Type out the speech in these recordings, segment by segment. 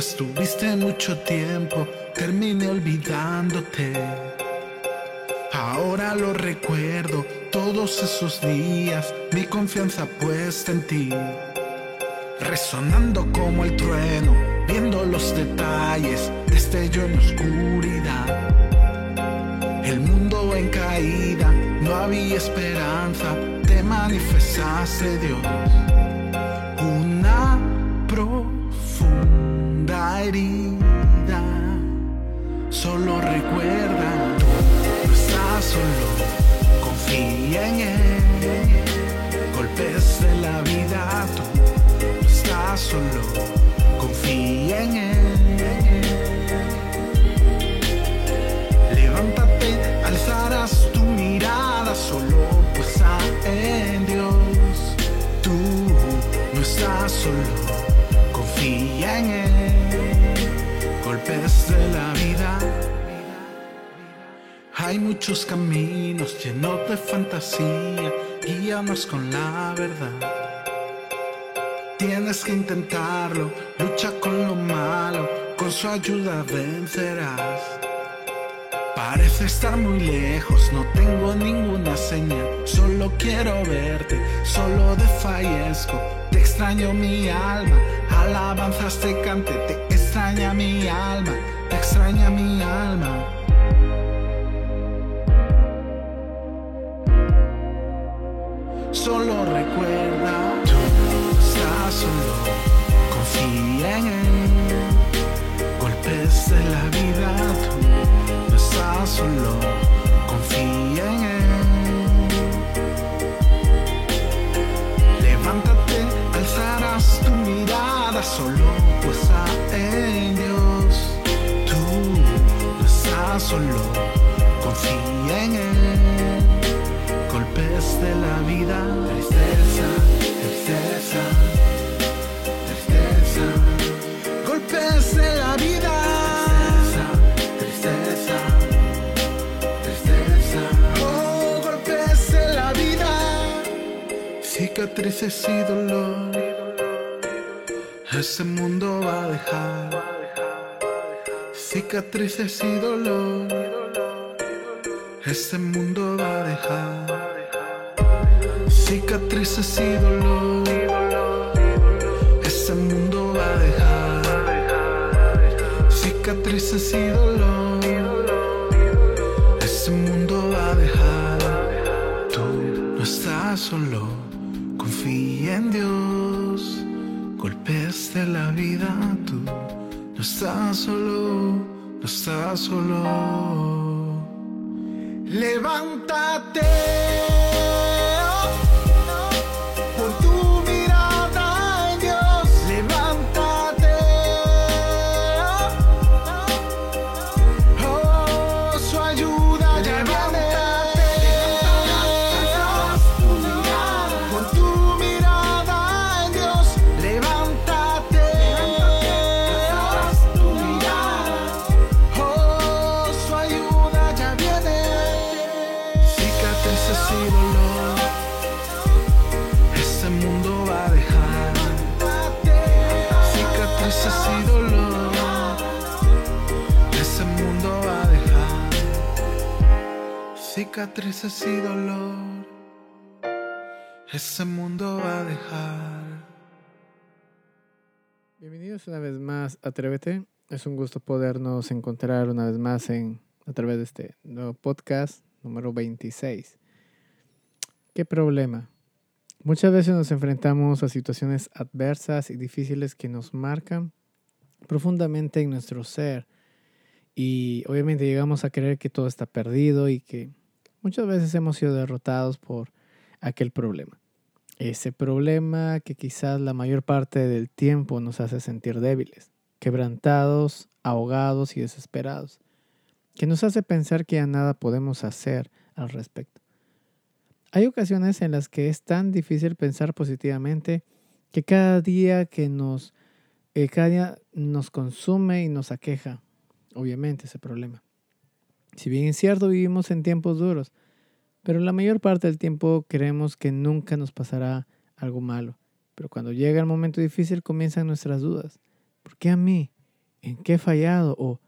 Estuviste mucho tiempo, terminé olvidándote. Ahora lo recuerdo, todos esos días, mi confianza puesta en ti. Resonando como el trueno, viendo los detalles, destello en oscuridad. El mundo en caída, no había esperanza, te manifestaste Dios. Herida, solo recuerda, no estás solo, confía en Él. Golpes de la vida, tú no estás solo, confía en Él. Levántate, alzarás tu mirada solo puesta en Dios. Tú no estás solo, confía en Él. Golpes de la vida. Hay muchos caminos llenos de fantasía, guíanos con la verdad. Tienes que intentarlo, lucha con lo malo, con su ayuda vencerás. Parece estar muy lejos, no tengo ninguna señal. Solo quiero verte, solo desfallezco. Te extraño mi alma, alabanzas te cante. Te extraña mi alma, te extraña mi alma. Solo recuerda, tú estás solo, confía en él. Golpes de la vida, tú no estás solo, confía en él. Levántate, alzarás tu mirada solo solo, confía en él. Golpes de la vida, tristeza, tristeza, tristeza. Golpes de la vida, tristeza, tristeza, tristeza. Oh, golpes de la vida, cicatrices y dolor. Ese mundo va a dejar cicatrices y dolor. Ese mundo va a dejar cicatrices y dolor. Ese mundo va a dejar cicatrices y dolor. Ese mundo va a dejar. Tú no estás solo, confía en Dios. Golpes de la vida, tú no estás solo, estás solo. Levántate. Cicatrices y dolor. Ese mundo va a dejar. Cicatrices y dolor. Ese mundo va a dejar. Bienvenidos una vez más a Atrévete. Es un gusto podernos encontrar una vez más en, a través de este nuevo podcast número 26. ¿Qué problema? Muchas veces nos enfrentamos a situaciones adversas y difíciles que nos marcan profundamente en nuestro ser. Y obviamente llegamos a creer que todo está perdido y que muchas veces hemos sido derrotados por aquel problema. Ese problema que quizás la mayor parte del tiempo nos hace sentir débiles, quebrantados, ahogados y desesperados, que nos hace pensar que ya nada podemos hacer al respecto. Hay ocasiones en las que es tan difícil pensar positivamente que cada día que nos, eh, cada día nos consume y nos aqueja, obviamente, ese problema. Si bien es cierto, vivimos en tiempos duros, pero la mayor parte del tiempo creemos que nunca nos pasará algo malo. Pero cuando llega el momento difícil comienzan nuestras dudas. ¿Por qué a mí? ¿En qué he fallado? ¿O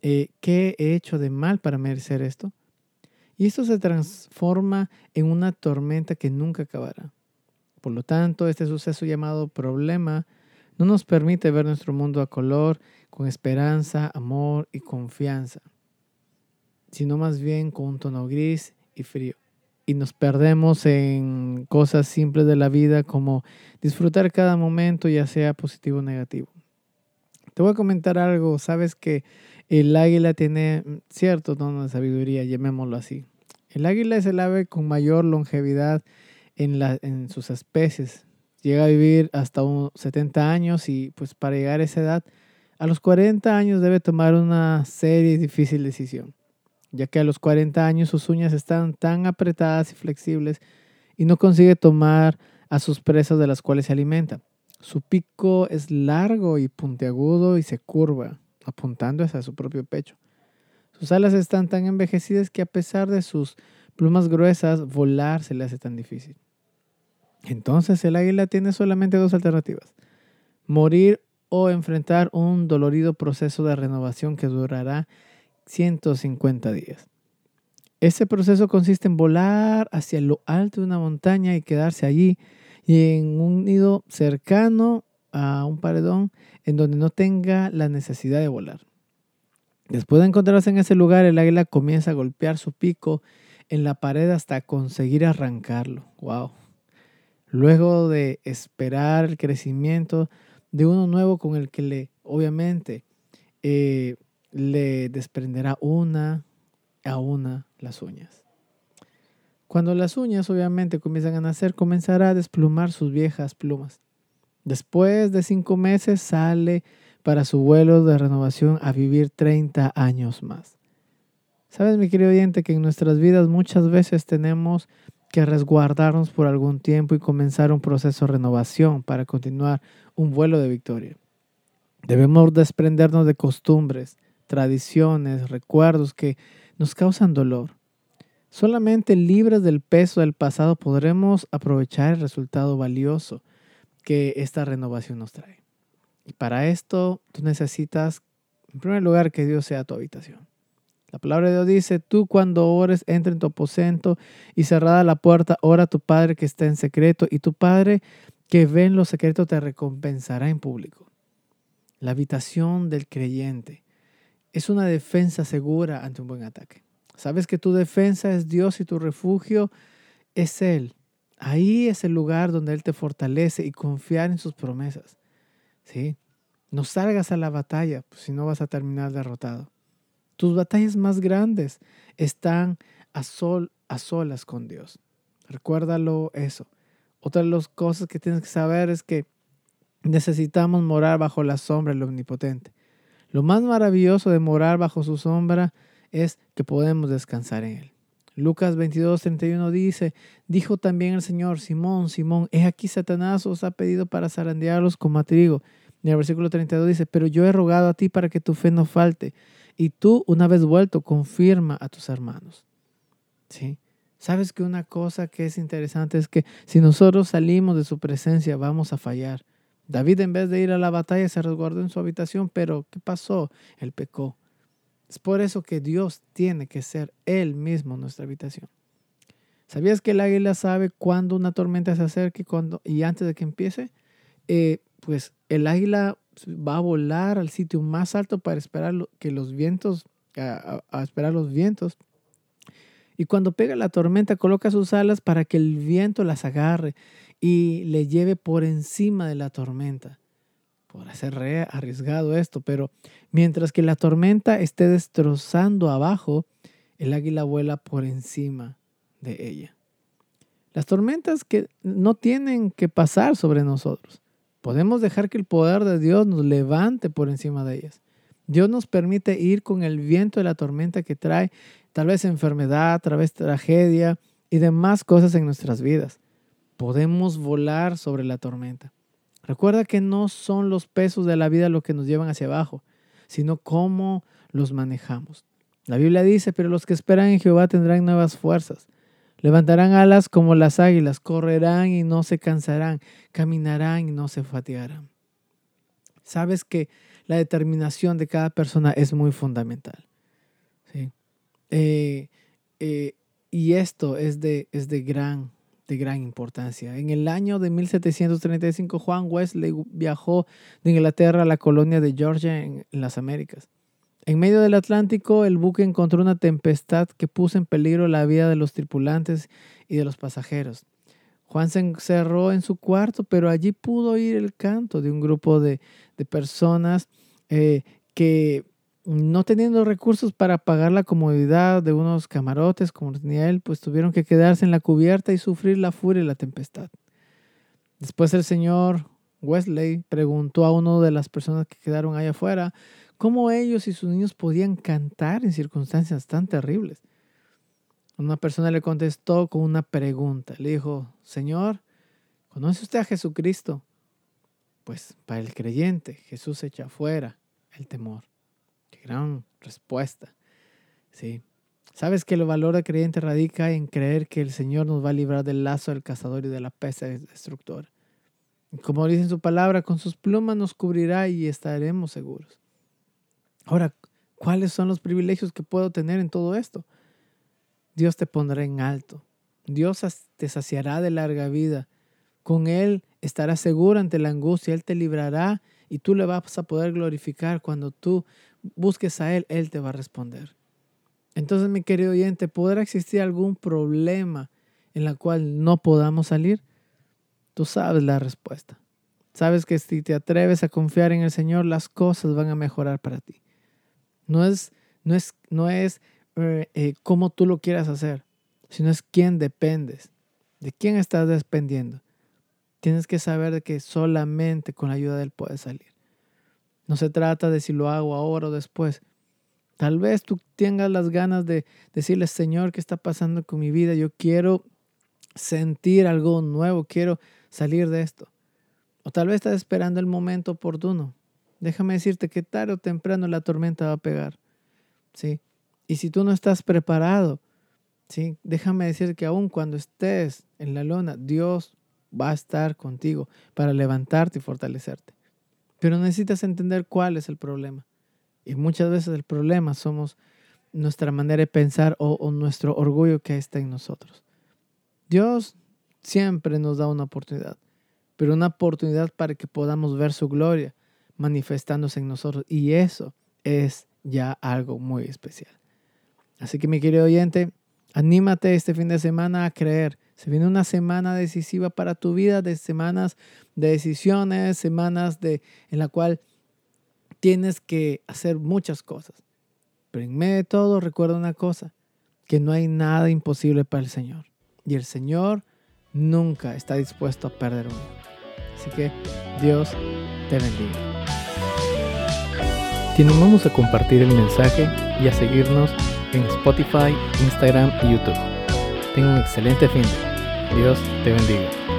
eh, qué he hecho de mal para merecer esto? Y esto se transforma en una tormenta que nunca acabará. Por lo tanto, este suceso llamado problema no nos permite ver nuestro mundo a color, con esperanza, amor y confianza, sino más bien con un tono gris y frío. Y nos perdemos en cosas simples de la vida como disfrutar cada momento, ya sea positivo o negativo. Te voy a comentar algo, sabes que el águila tiene cierto tono de sabiduría, llamémoslo así. El águila es el ave con mayor longevidad en, en sus especies. Llega a vivir hasta unos 70 años y pues para llegar a esa edad, a los 40 años debe tomar una seria y difícil decisión, ya que a los 40 años sus uñas están tan apretadas y flexibles y no consigue tomar a sus presas de las cuales se alimenta. Su pico es largo y puntiagudo y se curva, apuntando hacia su propio pecho. Sus alas están tan envejecidas que a pesar de sus plumas gruesas, volar se le hace tan difícil. Entonces el águila tiene solamente dos alternativas. Morir o enfrentar un dolorido proceso de renovación que durará 150 días. Ese proceso consiste en volar hacia lo alto de una montaña y quedarse allí y en un nido cercano a un paredón en donde no tenga la necesidad de volar. Después de encontrarse en ese lugar, el águila comienza a golpear su pico en la pared hasta conseguir arrancarlo. ¡Wow! Luego de esperar el crecimiento de uno nuevo con el que le, obviamente, eh, le desprenderá una a una las uñas. Cuando las uñas obviamente comienzan a nacer, comenzará a desplumar sus viejas plumas. Después de cinco meses sale para su vuelo de renovación a vivir 30 años más. Sabes, mi querido oyente, que en nuestras vidas muchas veces tenemos que resguardarnos por algún tiempo y comenzar un proceso de renovación para continuar un vuelo de victoria. Debemos desprendernos de costumbres, tradiciones, recuerdos que nos causan dolor. Solamente libres del peso del pasado podremos aprovechar el resultado valioso que esta renovación nos trae. Y para esto tú necesitas, en primer lugar, que Dios sea tu habitación. La palabra de Dios dice, tú cuando ores, entra en tu aposento y cerrada la puerta, ora a tu Padre que está en secreto y tu Padre que ve en lo secreto te recompensará en público. La habitación del creyente es una defensa segura ante un buen ataque. Sabes que tu defensa es Dios y tu refugio es Él. Ahí es el lugar donde Él te fortalece y confiar en sus promesas. ¿Sí? No salgas a la batalla, pues, si no vas a terminar derrotado. Tus batallas más grandes están a, sol, a solas con Dios. Recuérdalo eso. Otra de las cosas que tienes que saber es que necesitamos morar bajo la sombra del Omnipotente. Lo más maravilloso de morar bajo su sombra es que podemos descansar en Él. Lucas 22, 31 dice, dijo también el Señor, Simón, Simón, he aquí Satanás os ha pedido para zarandearlos como trigo. Y el versículo 32 dice, pero yo he rogado a ti para que tu fe no falte. Y tú, una vez vuelto, confirma a tus hermanos. ¿Sí? Sabes que una cosa que es interesante es que si nosotros salimos de su presencia, vamos a fallar. David en vez de ir a la batalla se resguardó en su habitación, pero ¿qué pasó? Él pecó. Es por eso que Dios tiene que ser Él mismo nuestra habitación. ¿Sabías que el águila sabe cuándo una tormenta se acerque cuando, y antes de que empiece? Eh, pues el águila va a volar al sitio más alto para esperar que los vientos, a, esperar los vientos. Y cuando pega la tormenta, coloca sus alas para que el viento las agarre y le lleve por encima de la tormenta. Podrá ser arriesgado esto, pero mientras que la tormenta esté destrozando abajo, el águila vuela por encima de ella. Las tormentas que no tienen que pasar sobre nosotros. Podemos dejar que el poder de Dios nos levante por encima de ellas. Dios nos permite ir con el viento de la tormenta que trae tal vez enfermedad, tal vez tragedia y demás cosas en nuestras vidas. Podemos volar sobre la tormenta. Recuerda que no son los pesos de la vida los que nos llevan hacia abajo, sino cómo los manejamos. La Biblia dice, pero los que esperan en Jehová tendrán nuevas fuerzas. Levantarán alas como las águilas, correrán y no se cansarán, caminarán y no se fatigarán. Sabes que la determinación de cada persona es muy fundamental. ¿sí? Eh, eh, y esto es de, es de gran de gran importancia. En el año de 1735, Juan Wesley viajó de Inglaterra a la colonia de Georgia en, las Américas. En medio del Atlántico, el buque encontró una tempestad que puso en peligro la vida de los tripulantes y de los pasajeros. Juan se encerró en su cuarto, pero allí pudo oír el canto de un grupo de, personas eh, que no teniendo recursos para pagar la comodidad de unos camarotes como tenía él, pues tuvieron que quedarse en la cubierta y sufrir la furia y la tempestad. Después el señor Wesley preguntó a una de las personas que quedaron allá afuera cómo ellos y sus niños podían cantar en circunstancias tan terribles. Una persona le contestó con una pregunta. Le dijo, Señor, ¿conoce usted a Jesucristo? Pues para el creyente, Jesús echa fuera el temor gran respuesta. Sí. Sabes que el valor de creyente radica en creer que el Señor nos va a librar del lazo del cazador y de la peste destructora. Como dice en su palabra, con sus plumas nos cubrirá y estaremos seguros. Ahora, ¿cuáles son los privilegios que puedo tener en todo esto? Dios te pondrá en alto. Dios te saciará de larga vida. Con Él estarás seguro ante la angustia. Él te librará y tú le vas a poder glorificar cuando tú busques a Él, Él te va a responder. Entonces, mi querido oyente, ¿podrá existir algún problema en la cual no podamos salir? Tú sabes la respuesta. Sabes que si te atreves a confiar en el Señor, las cosas van a mejorar para ti. No es, no es, no es eh, eh, cómo tú lo quieras hacer, sino es quién dependes, de quién estás dependiendo. Tienes que saber que solamente con la ayuda de Él puedes salir. No se trata de si lo hago ahora o después. Tal vez tú tengas las ganas de decirle, Señor, ¿qué está pasando con mi vida? Yo quiero sentir algo nuevo, quiero salir de esto. O tal vez estás esperando el momento oportuno. Déjame decirte que tarde o temprano la tormenta va a pegar. ¿sí? Y si tú no estás preparado, ¿sí? déjame decir que aun cuando estés en la luna, Dios va a estar contigo para levantarte y fortalecerte. Pero necesitas entender cuál es el problema. Y muchas veces el problema somos nuestra manera de pensar o, nuestro orgullo que está en nosotros. Dios siempre nos da una oportunidad, pero una oportunidad para que podamos ver su gloria manifestándose en nosotros. Y eso es ya algo muy especial. Así que mi querido oyente, anímate este fin de semana a creer se viene una semana decisiva para tu vida, de semanas de decisiones, semanas de, en la cual tienes que hacer muchas cosas. Pero en medio de todo, recuerda una cosa, que no hay nada imposible para el Señor. Y el Señor nunca está dispuesto a perder uno. Así que Dios te bendiga. Te animamos a compartir el mensaje y a seguirnos en Spotify, Instagram y YouTube. Tenga un excelente fin. Dios te bendiga.